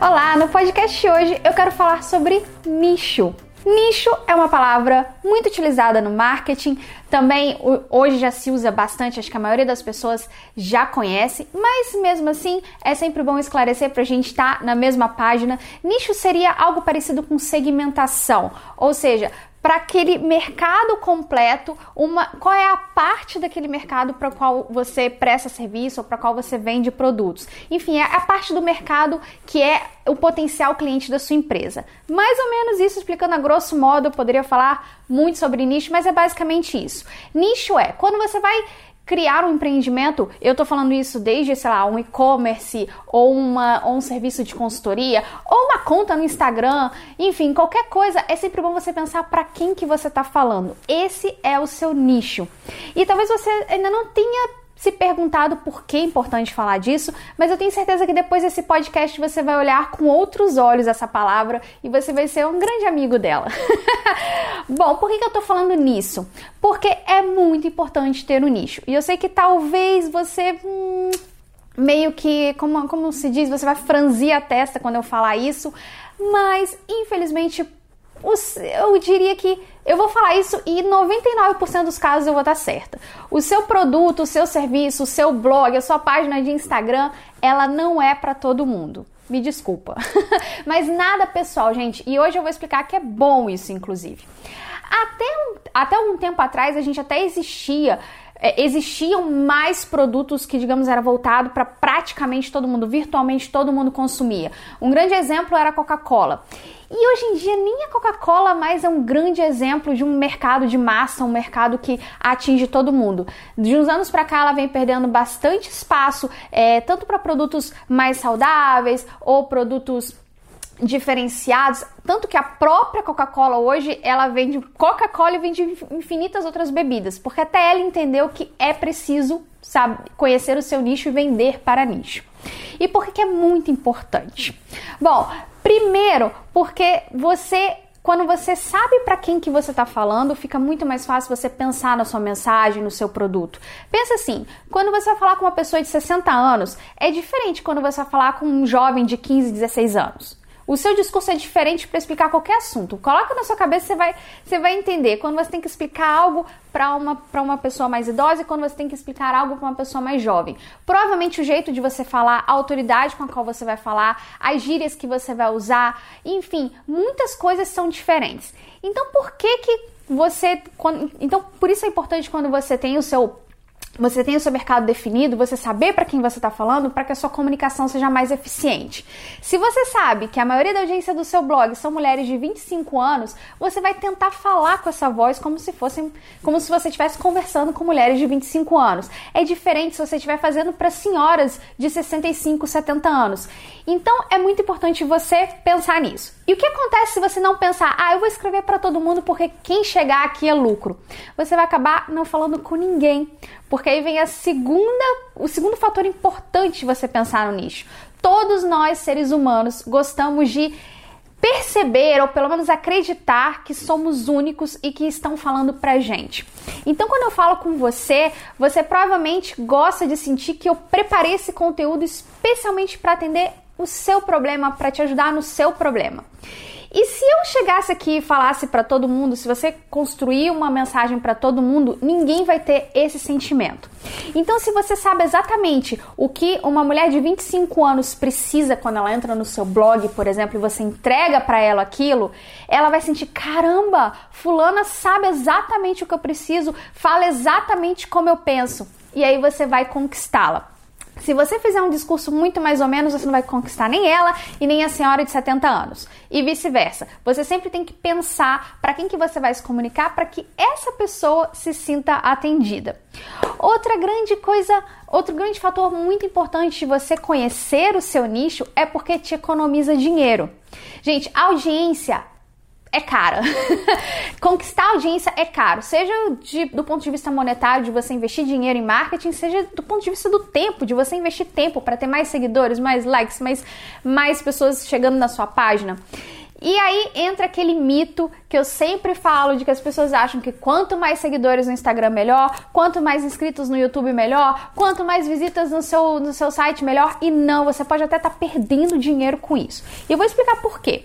Olá, no podcast de hoje eu quero falar sobre nicho. Nicho é uma palavra muito utilizada no marketing, também hoje já se usa bastante, acho que a maioria das pessoas já conhece, mas mesmo assim é sempre bom esclarecer para a gente estar tá na mesma página. Nicho seria algo parecido com segmentação, ou seja, para aquele mercado completo, uma, qual é a parte daquele mercado para qual você presta serviço ou para qual você vende produtos. Enfim, é a parte do mercado que é o potencial cliente da sua empresa. Mais ou menos isso, explicando a grosso modo, eu poderia falar muito sobre nicho, mas é basicamente isso. Nicho é quando você vai criar um empreendimento, eu tô falando isso desde, sei lá, um e-commerce ou, uma, ou um serviço de consultoria ou uma conta no Instagram, enfim, qualquer coisa, é sempre bom você pensar para quem que você tá falando. Esse é o seu nicho. E talvez você ainda não tenha se perguntado por que é importante falar disso, mas eu tenho certeza que depois desse podcast você vai olhar com outros olhos essa palavra e você vai ser um grande amigo dela. Bom, por que, eu tô falando nisso? Porque é muito importante ter um nicho. E eu sei que talvez você. Hum, meio que, como, como se diz, você vai franzir a testa quando eu falar isso, mas infelizmente eu diria que eu vou falar isso e 99% dos casos eu vou estar certa. O seu produto, o seu serviço, o seu blog, a sua página de Instagram, ela não é para todo mundo. Me desculpa. Mas nada pessoal, gente. E hoje eu vou explicar que é bom isso, inclusive. Até, até um tempo atrás a gente até existia é, existiam mais produtos que, digamos, era voltado para praticamente todo mundo, virtualmente todo mundo consumia. Um grande exemplo era a Coca-Cola. E hoje em dia nem a Coca-Cola mais é um grande exemplo de um mercado de massa, um mercado que atinge todo mundo. De uns anos para cá ela vem perdendo bastante espaço, é, tanto para produtos mais saudáveis ou produtos diferenciados, tanto que a própria Coca-Cola hoje ela vende Coca-Cola e vende infinitas outras bebidas, porque até ela entendeu que é preciso sabe, conhecer o seu nicho e vender para nicho. E por que, é muito importante? Bom, primeiro, porque você quando você sabe para quem que você está falando, fica muito mais fácil você pensar na sua mensagem, no seu produto. Pensa assim, quando você vai falar com uma pessoa de 60 anos, é diferente quando você vai falar com um jovem de 15, 16 anos. O seu discurso é diferente para explicar qualquer assunto. Coloca na sua cabeça, você vai, você vai entender quando você tem que explicar algo para uma, uma pessoa mais idosa e quando você tem que explicar algo para uma pessoa mais jovem. Provavelmente o jeito de você falar, a autoridade com a qual você vai falar, as gírias que você vai usar, enfim, muitas coisas são diferentes. Então, por que que você. Então, por isso é importante quando você tem o seu você tem o seu mercado definido, você saber para quem você está falando, para que a sua comunicação seja mais eficiente. Se você sabe que a maioria da audiência do seu blog são mulheres de 25 anos, você vai tentar falar com essa voz como se fosse, como se você estivesse conversando com mulheres de 25 anos. É diferente se você estiver fazendo para senhoras de 65, 70 anos. Então é muito importante você pensar nisso. E o que acontece se você não pensar, ah, eu vou escrever para todo mundo porque quem chegar aqui é lucro? Você vai acabar não falando com ninguém, porque aí vem a segunda, o segundo fator importante de você pensar no nicho. Todos nós, seres humanos, gostamos de perceber ou pelo menos acreditar que somos únicos e que estão falando pra gente. Então, quando eu falo com você, você provavelmente gosta de sentir que eu preparei esse conteúdo especialmente para atender o seu problema, para te ajudar no seu problema. E se eu chegasse aqui e falasse para todo mundo, se você construir uma mensagem para todo mundo, ninguém vai ter esse sentimento. Então, se você sabe exatamente o que uma mulher de 25 anos precisa quando ela entra no seu blog, por exemplo, e você entrega para ela aquilo, ela vai sentir: caramba, Fulana sabe exatamente o que eu preciso, fala exatamente como eu penso. E aí você vai conquistá-la. Se você fizer um discurso muito mais ou menos, você não vai conquistar nem ela e nem a senhora de 70 anos. E vice-versa. Você sempre tem que pensar para quem que você vai se comunicar para que essa pessoa se sinta atendida. Outra grande coisa, outro grande fator muito importante de você conhecer o seu nicho é porque te economiza dinheiro. Gente, audiência é cara. Conquistar audiência é caro, seja de, do ponto de vista monetário, de você investir dinheiro em marketing, seja do ponto de vista do tempo, de você investir tempo para ter mais seguidores, mais likes, mais, mais pessoas chegando na sua página. E aí entra aquele mito que eu sempre falo de que as pessoas acham que quanto mais seguidores no Instagram melhor, quanto mais inscritos no YouTube melhor, quanto mais visitas no seu, no seu site melhor. E não, você pode até estar tá perdendo dinheiro com isso. E eu vou explicar por quê.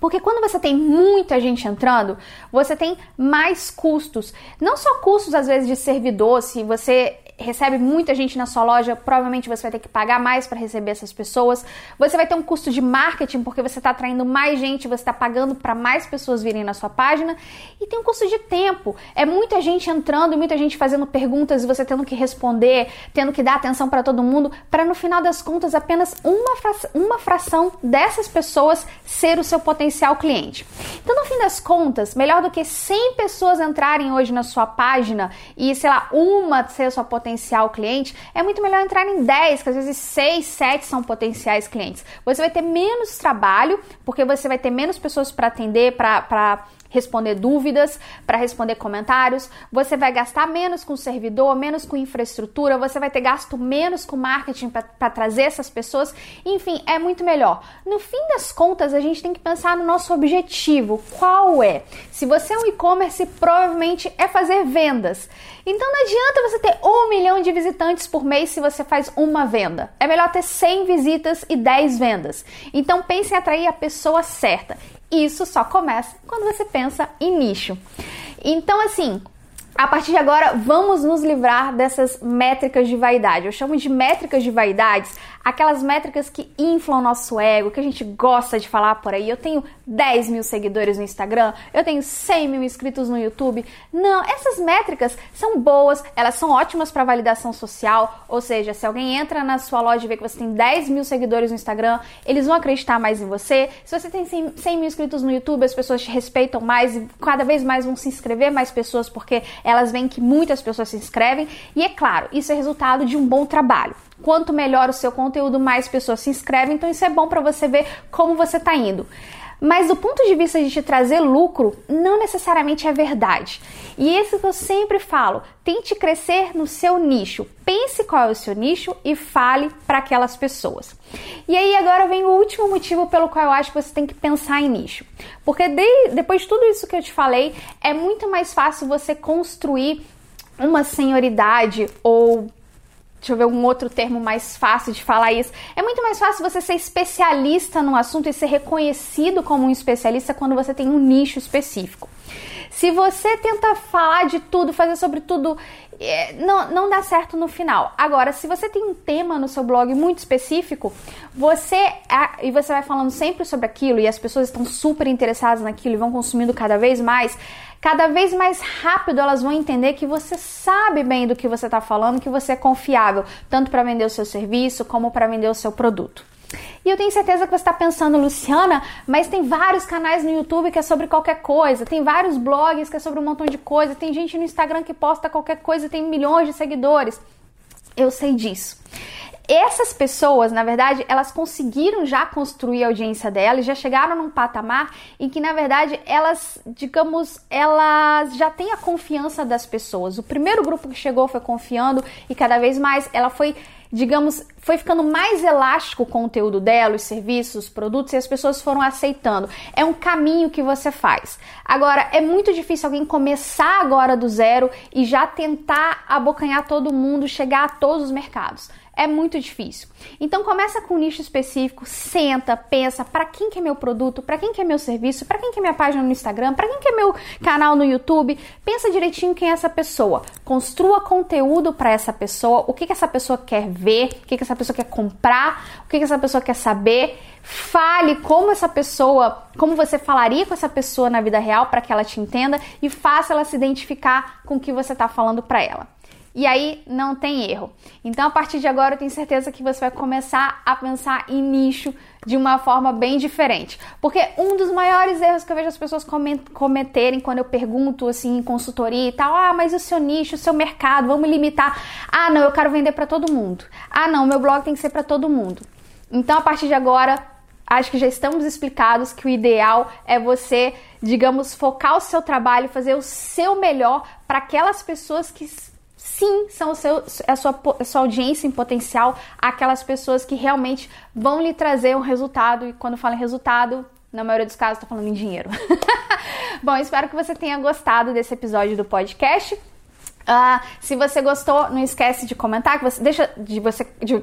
Porque quando você tem muita gente entrando, você tem mais custos. Não só custos, às vezes, de servidor, se você recebe muita gente na sua loja, provavelmente você vai ter que pagar mais para receber essas pessoas. Você vai ter um custo de marketing porque você está atraindo mais gente, você está pagando para mais pessoas virem na sua página. E tem um custo de tempo. É muita gente entrando muita gente fazendo perguntas e você tendo que responder, tendo que dar atenção para todo mundo, para no final das contas apenas uma, fra uma fração dessas pessoas ser o seu potencial cliente. Então, no fim das contas, melhor do que 100 pessoas entrarem hoje na sua página e, sei lá, uma ser a sua potencial potencial cliente, é muito melhor entrar em 10, que às vezes 6, 7 são potenciais clientes. Você vai ter menos trabalho, porque você vai ter menos pessoas para atender, para responder dúvidas, para responder comentários, você vai gastar menos com servidor, menos com infraestrutura, você vai ter gasto menos com marketing para trazer essas pessoas, enfim, é muito melhor. No fim das contas, a gente tem que pensar no nosso objetivo. Qual é? Se você é um e-commerce, provavelmente é fazer vendas. Então não adianta você ter um milhão de visitantes por mês se você faz uma venda. É melhor ter 100 visitas e 10 vendas. Então pense em atrair a pessoa certa. Isso só começa quando você pensa em nicho. Então, assim, a partir de agora, vamos nos livrar dessas métricas de vaidade. Eu chamo de métricas de vaidades aquelas métricas que inflam nosso ego, que a gente gosta de falar por aí. Eu tenho 10 mil seguidores no Instagram, eu tenho 100 mil inscritos no YouTube. Não, essas métricas são boas, elas são ótimas para validação social. Ou seja, se alguém entra na sua loja e vê que você tem 10 mil seguidores no Instagram, eles vão acreditar mais em você. Se você tem 100 mil inscritos no YouTube, as pessoas te respeitam mais e cada vez mais vão se inscrever mais pessoas porque elas veem que muitas pessoas se inscrevem. E é claro, isso é resultado de um bom trabalho. Quanto melhor o seu conteúdo, mais pessoas se inscrevem. Então isso é bom para você ver como você está indo. Mas do ponto de vista de te trazer lucro, não necessariamente é verdade. E isso que eu sempre falo, tente crescer no seu nicho. Pense qual é o seu nicho e fale para aquelas pessoas. E aí agora vem o último motivo pelo qual eu acho que você tem que pensar em nicho. Porque de, depois de tudo isso que eu te falei, é muito mais fácil você construir uma senioridade ou deixa eu ver um outro termo mais fácil de falar isso. É muito mais fácil você ser especialista no assunto e ser reconhecido como um especialista quando você tem um nicho específico. Se você tenta falar de tudo, fazer sobre tudo, é, não, não dá certo no final. Agora, se você tem um tema no seu blog muito específico, você e você vai falando sempre sobre aquilo e as pessoas estão super interessadas naquilo e vão consumindo cada vez mais, cada vez mais rápido elas vão entender que você sabe bem do que você está falando, que você é confiável, tanto para vender o seu serviço como para vender o seu produto. E eu tenho certeza que você está pensando, Luciana, mas tem vários canais no YouTube que é sobre qualquer coisa, tem vários blogs que é sobre um montão de coisa, tem gente no Instagram que posta qualquer coisa e tem milhões de seguidores. Eu sei disso essas pessoas, na verdade, elas conseguiram já construir a audiência delas, já chegaram num patamar em que, na verdade, elas, digamos, elas já têm a confiança das pessoas. O primeiro grupo que chegou foi confiando e cada vez mais ela foi digamos, foi ficando mais elástico o conteúdo dela, os serviços, os produtos e as pessoas foram aceitando. É um caminho que você faz. Agora, é muito difícil alguém começar agora do zero e já tentar abocanhar todo mundo, chegar a todos os mercados é muito difícil. Então começa com um nicho específico, senta, pensa, para quem que é meu produto, para quem que é meu serviço, para quem que é minha página no Instagram, para quem que é meu canal no YouTube. Pensa direitinho quem é essa pessoa. Construa conteúdo para essa pessoa, o que que essa pessoa quer ver, o que que essa pessoa quer comprar, o que que essa pessoa quer saber. Fale como essa pessoa, como você falaria com essa pessoa na vida real para que ela te entenda e faça ela se identificar com o que você está falando para ela. E aí não tem erro. Então, a partir de agora, eu tenho certeza que você vai começar a pensar em nicho de uma forma bem diferente. Porque um dos maiores erros que eu vejo as pessoas cometerem quando eu pergunto assim em consultoria e tal, ah, mas o seu nicho, o seu mercado, vamos limitar. Ah, não, eu quero vender para todo mundo. Ah, não, meu blog tem que ser para todo mundo. Então, a partir de agora, acho que já estamos explicados que o ideal é você, digamos, focar o seu trabalho, fazer o seu melhor para aquelas pessoas que sim são seu, a, sua, a sua audiência em potencial, aquelas pessoas que realmente vão lhe trazer um resultado. E quando falo em resultado, na maioria dos casos, estou falando em dinheiro. Bom, espero que você tenha gostado desse episódio do podcast. Uh, se você gostou, não esquece de comentar, que você deixa de você. De,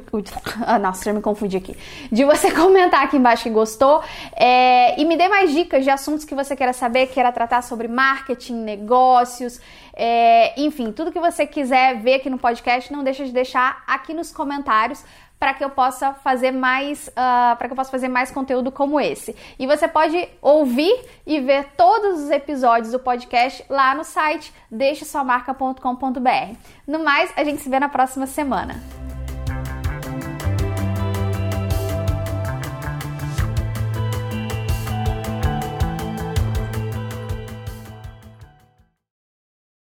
ah, nossa, já me confundi aqui. De você comentar aqui embaixo que gostou. É, e me dê mais dicas de assuntos que você queira saber, queira tratar sobre marketing, negócios, é, enfim, tudo que você quiser ver aqui no podcast, não deixa de deixar aqui nos comentários para que eu possa fazer mais, uh, ah, para que eu possa fazer mais conteúdo como esse. E você pode ouvir e ver todos os episódios do podcast lá no site deixesuamarca.com.br. No mais, a gente se vê na próxima semana.